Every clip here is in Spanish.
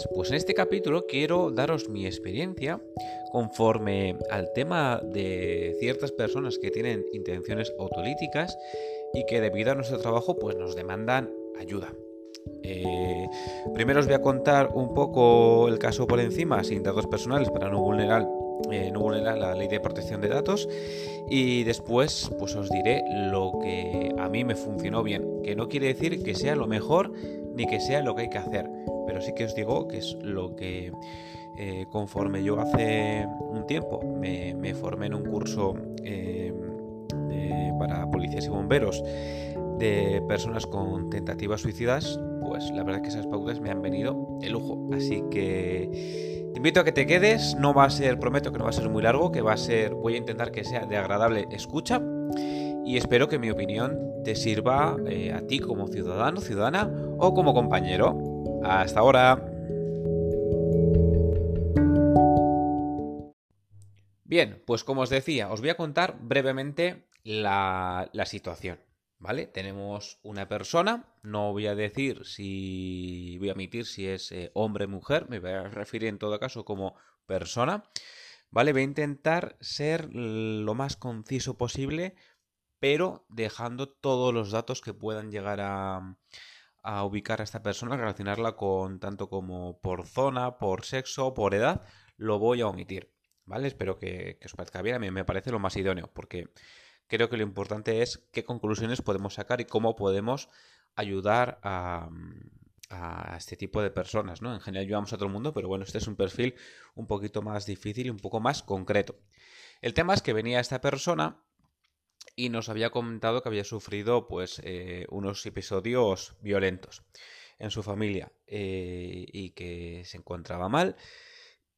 Días, pues en este capítulo quiero daros mi experiencia conforme al tema de ciertas personas que tienen intenciones autolíticas y que debido a nuestro trabajo pues nos demandan ayuda. Eh, primero os voy a contar un poco el caso por encima, sin datos personales, para no vulnerar, eh, no vulnerar la ley de protección de datos. Y después, pues os diré lo que a mí me funcionó bien, que no quiere decir que sea lo mejor ni que sea lo que hay que hacer, pero sí que os digo que es lo que eh, conforme yo hace un tiempo me, formé en un curso para policías y bomberos de personas con tentativas suicidas, pues la verdad es que esas pautas me han venido de lujo. Así que te invito a que te quedes, no va a ser, prometo que no va a ser muy largo, que va a ser, voy a intentar que sea de agradable escucha y espero que mi opinión te sirva eh, a ti como ciudadano, ciudadana o como compañero. Hasta ahora. Bien, pues como os decía, os voy a contar brevemente la, situación. ¿Vale? Tenemos una persona, no voy a decir si voy a emitir si es eh, hombre o mujer, me voy a referir en todo caso como persona, ¿vale? Voy a intentar ser lo más conciso posible, pero dejando todos los datos que puedan llegar a, a ubicar a esta persona, relacionarla con tanto como por zona, por sexo, por edad, lo voy a omitir, ¿vale? Espero que, que os parezca bien, a mí me parece lo más idóneo, porque creo que lo importante es qué conclusiones podemos sacar y cómo podemos ayudar a, este tipo de personas, ¿no? En general ayudamos a todo el mundo, pero bueno, este es un perfil un poquito más difícil y un poco más concreto. El tema es que venía esta persona y nos había comentado que había sufrido pues eh, unos episodios violentos en su familia eh, y que se encontraba mal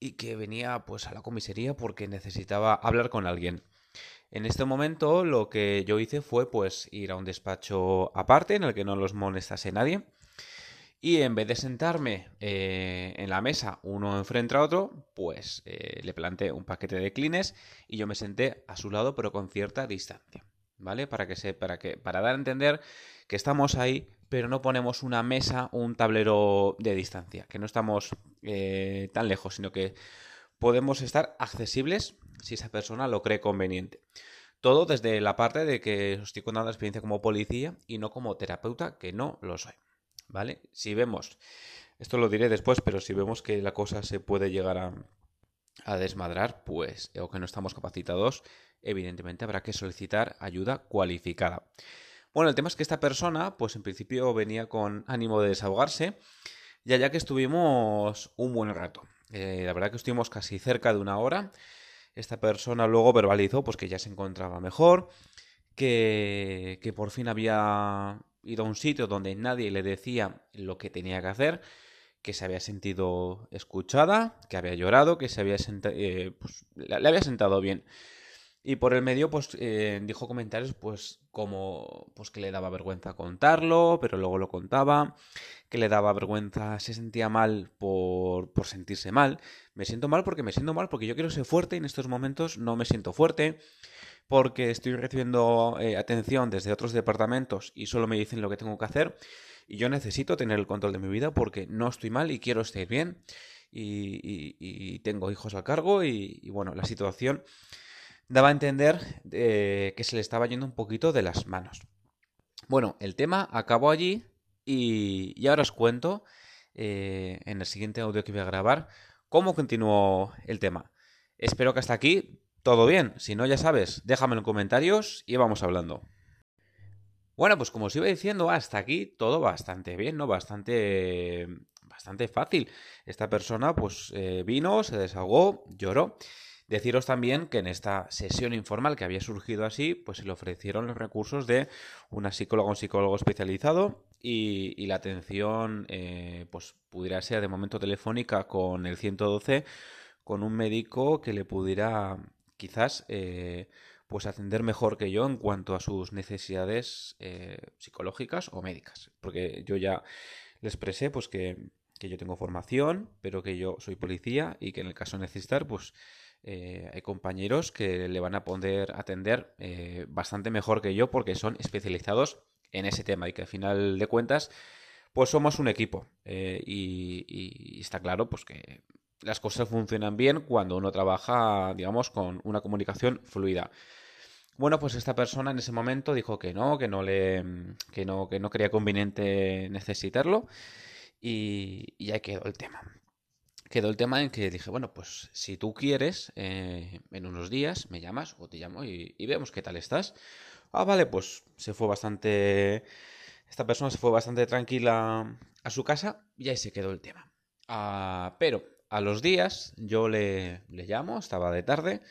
y que venía pues a la comisaría porque necesitaba hablar con alguien. En este momento lo que yo hice fue pues ir a un despacho aparte en el que no los molestase nadie y en vez de sentarme eh, en la mesa uno enfrente a otro, pues le planté un paquete de clines y yo me senté a su lado pero con cierta distancia, ¿vale? Para que se, para que, para dar a entender que estamos ahí pero no ponemos una mesa o un tablero de distancia, que no estamos eh, tan lejos, sino que podemos estar accesibles si esa persona lo cree conveniente. Todo desde la parte de que estoy contando la experiencia como policía y no como terapeuta, que no lo soy. ¿Vale? Si vemos, esto lo diré después, pero si vemos que la cosa se puede llegar a, a desmadrar, pues, o que no estamos capacitados, evidentemente habrá que solicitar ayuda cualificada. Bueno, el tema es que esta persona, pues en principio venía con ánimo de desahogarse, ya ya que estuvimos un buen rato. Eh, la verdad que estuvimos casi cerca de una hora. Esta persona luego verbalizó pues, que ya se encontraba mejor, que, que por fin había ido a un sitio donde nadie le decía lo que tenía que hacer, que se había sentido escuchada, que había llorado, que se había eh, pues, le había sentado bien. Y por el medio, pues, eh, dijo comentarios, pues, como, pues, que le daba vergüenza contarlo, pero luego lo contaba, que le daba vergüenza, se sentía mal por, por sentirse mal. Me siento mal porque me siento mal, porque yo quiero ser fuerte y en estos momentos no me siento fuerte, porque estoy recibiendo eh, atención desde otros departamentos y solo me dicen lo que tengo que hacer. Y yo necesito tener el control de mi vida porque no estoy mal y quiero estar bien. Y, tengo hijos a cargo y bueno, la situación daba a entender eh, que se le estaba yendo un poquito de las manos. Bueno, el tema acabó allí y, ahora os cuento eh, en el siguiente audio que voy a grabar cómo continuó el tema. Espero que hasta aquí todo bien. Si no, ya sabes, déjame en comentarios y vamos hablando. Bueno, pues como os iba diciendo, hasta aquí todo bastante bien, ¿no? Bastante, bastante fácil. Esta persona pues eh, vino, se desahogó, lloró Deciros también que en esta sesión informal que había surgido así, pues se le ofrecieron los recursos de una psicóloga o un psicólogo especializado y, la atención eh, pues pudiera ser de momento telefónica con el 112 con un médico que le pudiera quizás eh, pues atender mejor que yo en cuanto a sus necesidades eh, psicológicas o médicas. Porque yo ya le expresé pues que, que yo tengo formación pero que yo soy policía y que en el caso de necesitar pues eh, hay compañeros que le van a poder atender eh, bastante mejor que yo porque son especializados en ese tema y que al final de cuentas pues somos un equipo. Eh, y, está claro pues que las cosas funcionan bien cuando uno trabaja, digamos, con una comunicación fluida. Bueno, pues esta persona en ese momento dijo que no, que no le, que no, que no conveniente necesitarlo y, y ahí quedó el tema. Quedó el tema en que dije, bueno, pues si tú quieres, eh, en unos días me llamas o te llamo y, vemos qué tal estás. Ah, vale, pues se fue bastante esta persona se fue bastante tranquila a su casa y ahí se quedó el tema. Ah, pero a los días yo le, llamo, estaba de tarde,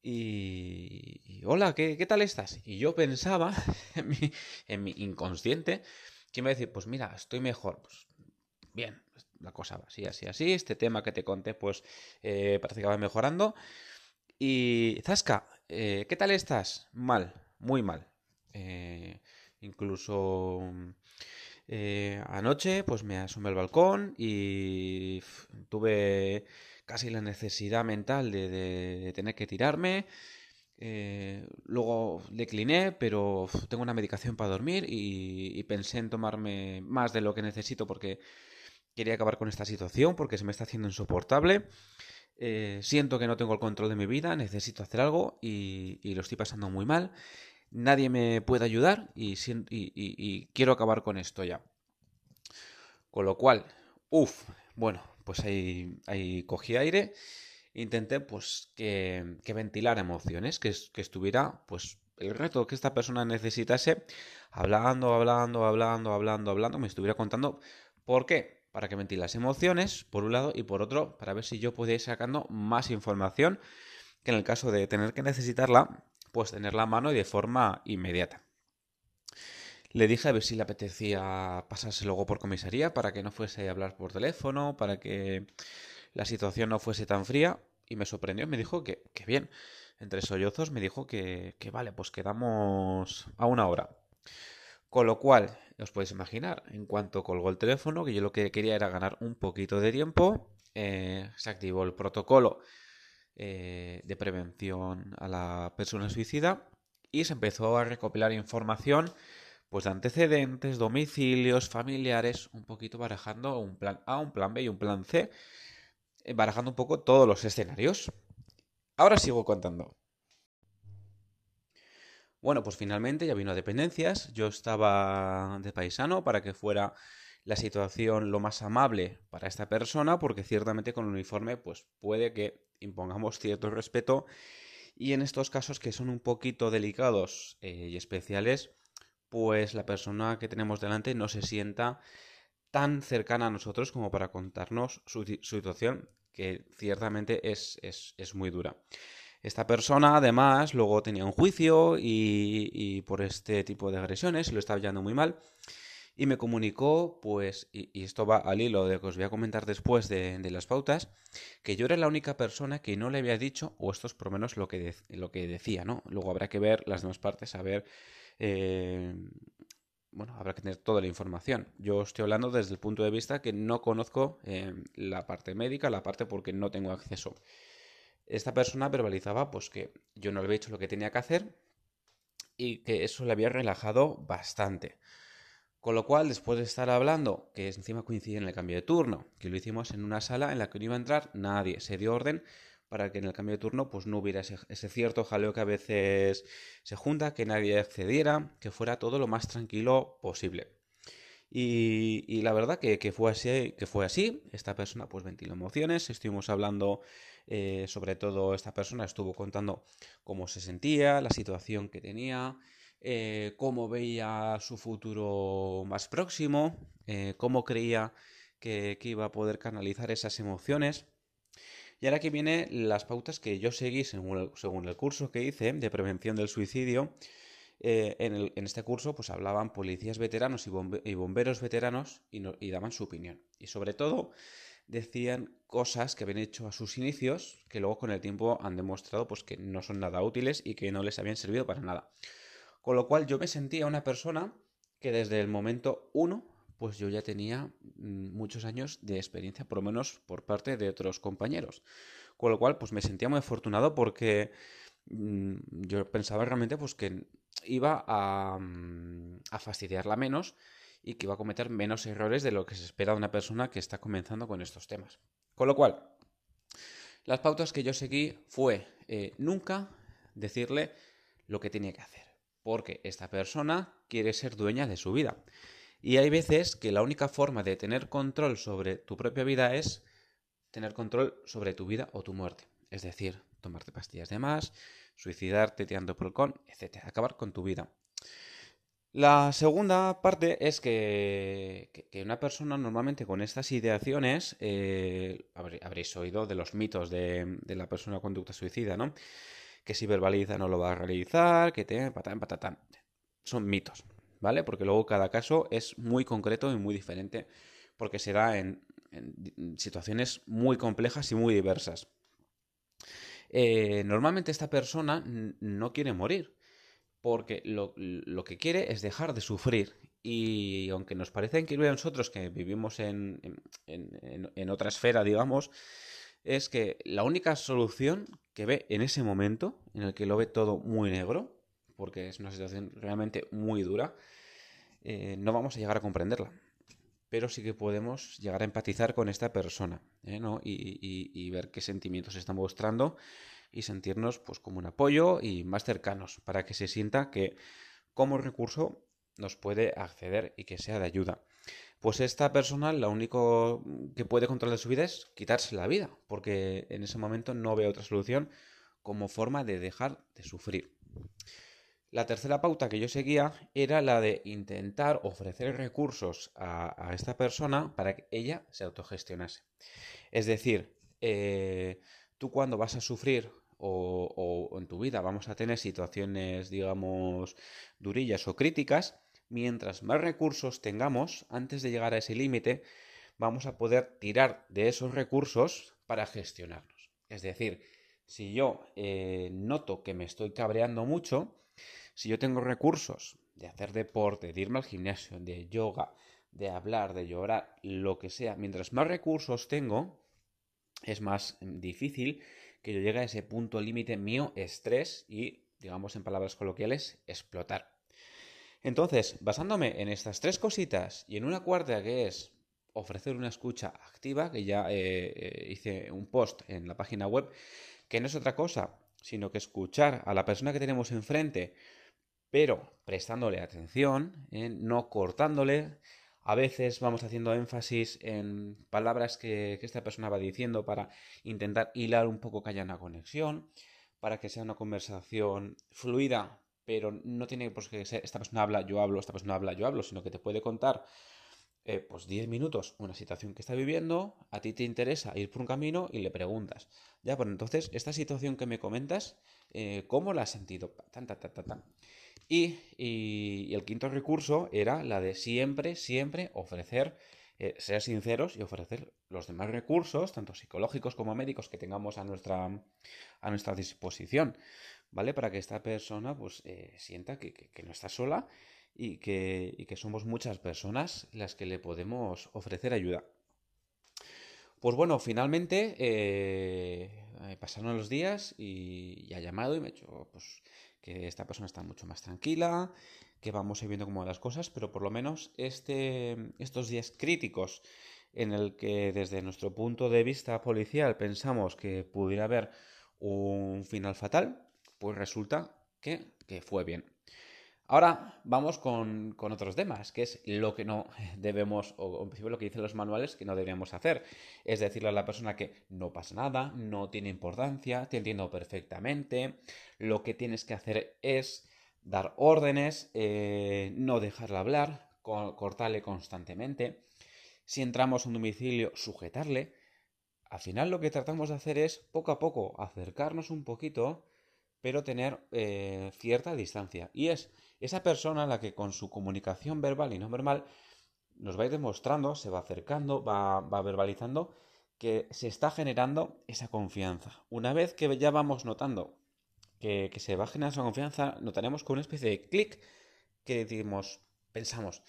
y, hola, ¿qué, tal estás? Y yo pensaba en mi, inconsciente que me iba a decir, pues mira, estoy mejor. Pues bien, la cosa va así, así, así. Este tema que te conté, pues eh, parece que va mejorando. Y Zasca, eh, ¿qué tal estás? Mal, muy mal. Eh, Incluso eh, anoche pues me asomé al balcón y tuve casi la necesidad mental de, tener que tirarme. Luego decliné, pero tengo una medicación para dormir y, pensé en tomarme más de lo que necesito porque quería acabar con esta situación porque se me está haciendo insoportable. Eh, siento que no tengo el control de mi vida, necesito hacer algo y, lo estoy pasando muy mal nadie me puede ayudar y, quiero acabar con esto ya. Con lo cual, uff, bueno, pues ahí, ahí cogí aire, intenté pues que, que ventilar emociones, que, que estuviera pues el reto que esta persona necesitase, hablando, hablando, hablando, hablando, hablando, me estuviera contando por qué, para que ventilase emociones, por un lado, y por otro, para ver si yo podía ir sacando más información, que en el caso de tener que necesitarla, pues tenerla a mano y de forma inmediata. Le dije a ver si le apetecía pasarse luego por comisaría para que no fuese a hablar por teléfono, para que la situación no fuese tan fría y me sorprendió, me dijo que, que bien, entre sollozos me dijo que, que vale, pues quedamos a una hora. Con lo cual, os podéis imaginar, en cuanto colgó el teléfono, que yo lo que quería era ganar un poquito de tiempo, eh, se activó el protocolo eh, de prevención a la persona suicida y se empezó a recopilar información pues de antecedentes, domicilios, familiares, un poquito barajando un plan A, un plan B y un plan C, eh, barajando un poco todos los escenarios. Ahora sigo contando. Bueno, pues finalmente ya vino a dependencias. Yo estaba de paisano para que fuera la situación lo más amable para esta persona, porque ciertamente con el uniforme, pues puede que impongamos cierto respeto y en estos casos que son un poquito delicados eh, y especiales, pues la persona que tenemos delante no se sienta tan cercana a nosotros como para contarnos su, situación, que ciertamente es, es, muy dura. Esta persona, además, luego tenía un juicio y, por este tipo de agresiones lo estaba llevando muy mal y me comunicó, pues, y, esto va al hilo de que os voy a comentar después de, las pautas, que yo era la única persona que no le había dicho, o esto es por lo menos lo que, lo que decía, ¿no? Luego habrá que ver las demás partes, a ver, eh, bueno, habrá que tener toda la información. Yo estoy hablando desde el punto de vista que no conozco eh, la parte médica, la parte porque no tengo acceso. Esta persona verbalizaba, pues, que yo no le había dicho lo que tenía que hacer y que eso le había relajado bastante. Con lo cual, después de estar hablando, que encima coincide en el cambio de turno, que lo hicimos en una sala en la que no iba a entrar nadie, se dio orden para que en el cambio de turno pues no hubiera ese, cierto jaleo que a veces se junta, que nadie accediera, que fuera todo lo más tranquilo posible. Y, la verdad que, fue así, que fue así, esta persona pues ventiló emociones, estuvimos hablando eh, sobre todo, esta persona estuvo contando cómo se sentía, la situación que tenía, eh, cómo veía su futuro más próximo, eh, cómo creía que, iba a poder canalizar esas emociones. Y ahora que vienen las pautas que yo seguí según el, curso que hice de prevención del suicidio. En, este curso pues hablaban policías veteranos y, bomberos veteranos y, daban su opinión. Y sobre todo decían cosas que habían hecho a sus inicios que luego con el tiempo han demostrado pues, que no son nada útiles y que no les habían servido para nada. Con lo cual yo me sentía una persona que desde el momento uno, pues yo ya tenía mm, muchos años de experiencia, por lo menos por parte de otros compañeros. Con lo cual, pues me sentía muy afortunado porque mm, yo pensaba realmente pues que iba a, mm, a fastidiarla menos y que va a cometer menos errores de lo que se espera de una persona que está comenzando con estos temas. Con lo cual, las pautas que yo seguí fue eh, nunca decirle lo que tiene que hacer, porque esta persona quiere ser dueña de su vida. Y hay veces que la única forma de tener control sobre tu propia vida es tener control sobre tu vida o tu muerte. Es decir, tomarte pastillas de más, suicidarte tirando por el con, etc. Acabar con tu vida. La segunda parte es que, una persona normalmente con estas ideaciones, eh, habréis oído de los mitos de, la persona conducta suicida, ¿no? Que si verbaliza no lo va a realizar, que te. Son mitos, ¿vale? Porque luego cada caso es muy concreto y muy diferente, porque se da en situaciones muy complejas y muy diversas. Eh, normalmente esta persona no quiere morir, porque lo, que quiere es dejar de sufrir. Y aunque nos parece increíble a nosotros que vivimos en, en, otra esfera, digamos, es que la única solución que ve en ese momento, en el que lo ve todo muy negro, porque es una situación realmente muy dura, eh, no vamos a llegar a comprenderla pero sí que podemos llegar a empatizar con esta persona ¿eh? y, ver qué sentimientos está mostrando y sentirnos pues como un apoyo y más cercanos para que se sienta que como recurso nos puede acceder y que sea de ayuda. Pues esta persona lo único que puede controlar su vida es quitarse la vida, porque en ese momento no ve otra solución como forma de dejar de sufrir. La tercera pauta que yo seguía era la de intentar ofrecer recursos a, esta persona para que ella se autogestionase. Es decir, eh, tú cuando vas a sufrir o, en tu vida vamos a tener situaciones, digamos, durillas o críticas, mientras más recursos tengamos, antes de llegar a ese límite, vamos a poder tirar de esos recursos para gestionarnos. Es decir, si yo eh, noto que me estoy cabreando mucho, si yo tengo recursos de hacer deporte, de irme al gimnasio, de yoga, de hablar, de llorar, lo que sea, mientras más recursos tengo, es más difícil que yo llegue a ese punto límite mío, estrés y, digamos en palabras coloquiales, explotar. Entonces, basándome en estas tres cositas y en una cuarta que es ofrecer una escucha activa, que ya eh, eh, hice un post en la página web, que no es otra cosa, sino que escuchar a la persona que tenemos enfrente pero prestándole atención, ¿eh? no cortándole. A veces vamos haciendo énfasis en palabras que, esta persona va diciendo para intentar hilar un poco que haya una conexión, para que sea una conversación fluida, pero no tiene por qué ser esta persona habla, yo hablo, esta persona habla, yo hablo, sino que te puede contar eh, pues 10 minutos una situación que está viviendo, a ti te interesa ir por un camino y le preguntas. Ya, pues entonces, esta situación que me comentas, eh, ¿cómo la has sentido? Tan, tan, tan, tan. Y, el quinto recurso era la de siempre, siempre ofrecer, eh, ser sinceros y ofrecer los demás recursos, tanto psicológicos como médicos, que tengamos a nuestra, a nuestra disposición, ¿vale? Para que esta persona pues eh, sienta que, no está sola y que, que somos muchas personas las que le podemos ofrecer ayuda. Pues bueno, finalmente eh, pasaron los días y, ha llamado y me ha hecho pues, que esta persona está mucho más tranquila, que vamos a ir viendo cómo las cosas, pero por lo menos este, estos días críticos en el que desde nuestro punto de vista policial pensamos que pudiera haber un final fatal, pues resulta que, que fue bien. Ahora vamos con, otros temas, que es lo que no debemos, o en principio lo que dicen los manuales que no deberíamos hacer. Es decirle a la persona que no pasa nada, no tiene importancia, te entiendo perfectamente. Lo que tienes que hacer es dar órdenes, eh, no dejarla hablar, cortarle constantemente. Si entramos a un domicilio, sujetarle. Al final lo que tratamos de hacer es poco a poco acercarnos un poquito, pero tener eh, cierta distancia. Y es esa persona la que con su comunicación verbal y no verbal nos va a ir demostrando, se va acercando, va, verbalizando que se está generando esa confianza. Una vez que ya vamos notando que, se va a generar esa confianza, notaremos con una especie de clic que decimos, pensamos,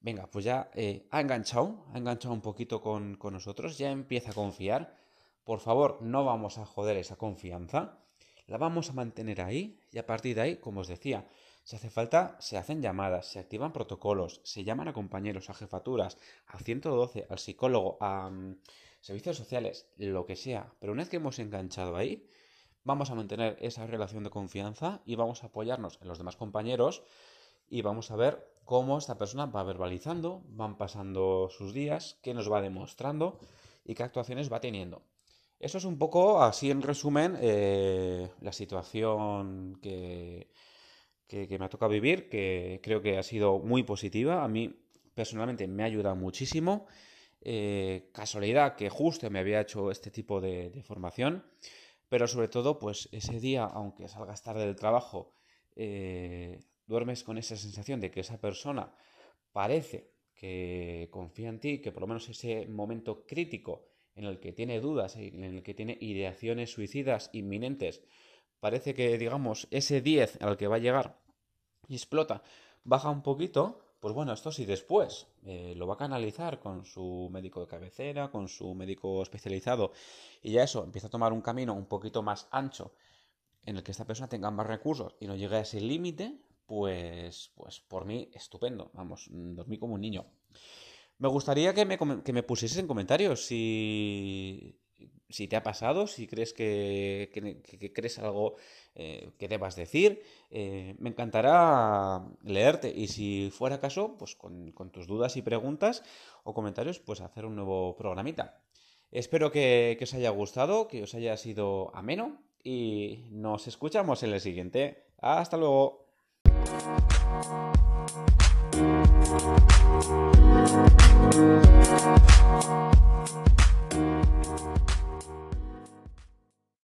venga, pues ya eh, ha enganchado, ha enganchado un poquito con, con, nosotros, ya empieza a confiar. Por favor, no vamos a joder esa confianza, la vamos a mantener ahí y a partir de ahí, como os decía, Si hace falta, se hacen llamadas, se activan protocolos, se llaman a compañeros, a jefaturas, a 112, al psicólogo, a mm, servicios sociales, lo que sea. Pero una vez que hemos enganchado ahí, vamos a mantener esa relación de confianza y vamos a apoyarnos en los demás compañeros y vamos a ver cómo esta persona va verbalizando, van pasando sus días, qué nos va demostrando y qué actuaciones va teniendo. Eso es un poco, así en resumen, eh, la situación que, que, me ha tocado vivir, que creo que ha sido muy positiva. A mí personalmente me ha ayudado muchísimo. Eh, casualidad que justo me había hecho este tipo de, formación, pero sobre todo, pues ese día, aunque salgas tarde del trabajo, eh, duermes con esa sensación de que esa persona parece que confía en ti, que por lo menos ese momento crítico en el que tiene dudas, en el que tiene ideaciones suicidas inminentes, parece que, digamos, ese 10 al que va a llegar y explota, baja un poquito, pues bueno, esto sí después eh, lo va a canalizar con su médico de cabecera, con su médico especializado, y ya eso empieza a tomar un camino un poquito más ancho en el que esta persona tenga más recursos y no llegue a ese límite, pues, pues por mí estupendo, vamos, dormí como un niño. Me gustaría que me, que me pusieses en comentarios si, si te ha pasado, si crees que, crees algo eh, que debas decir. Eh, me encantará leerte y si fuera caso, pues con, tus dudas y preguntas o comentarios, pues hacer un nuevo programita. Espero que, que os haya gustado, que os haya sido ameno y nos escuchamos en el siguiente. Hasta luego. Thank you.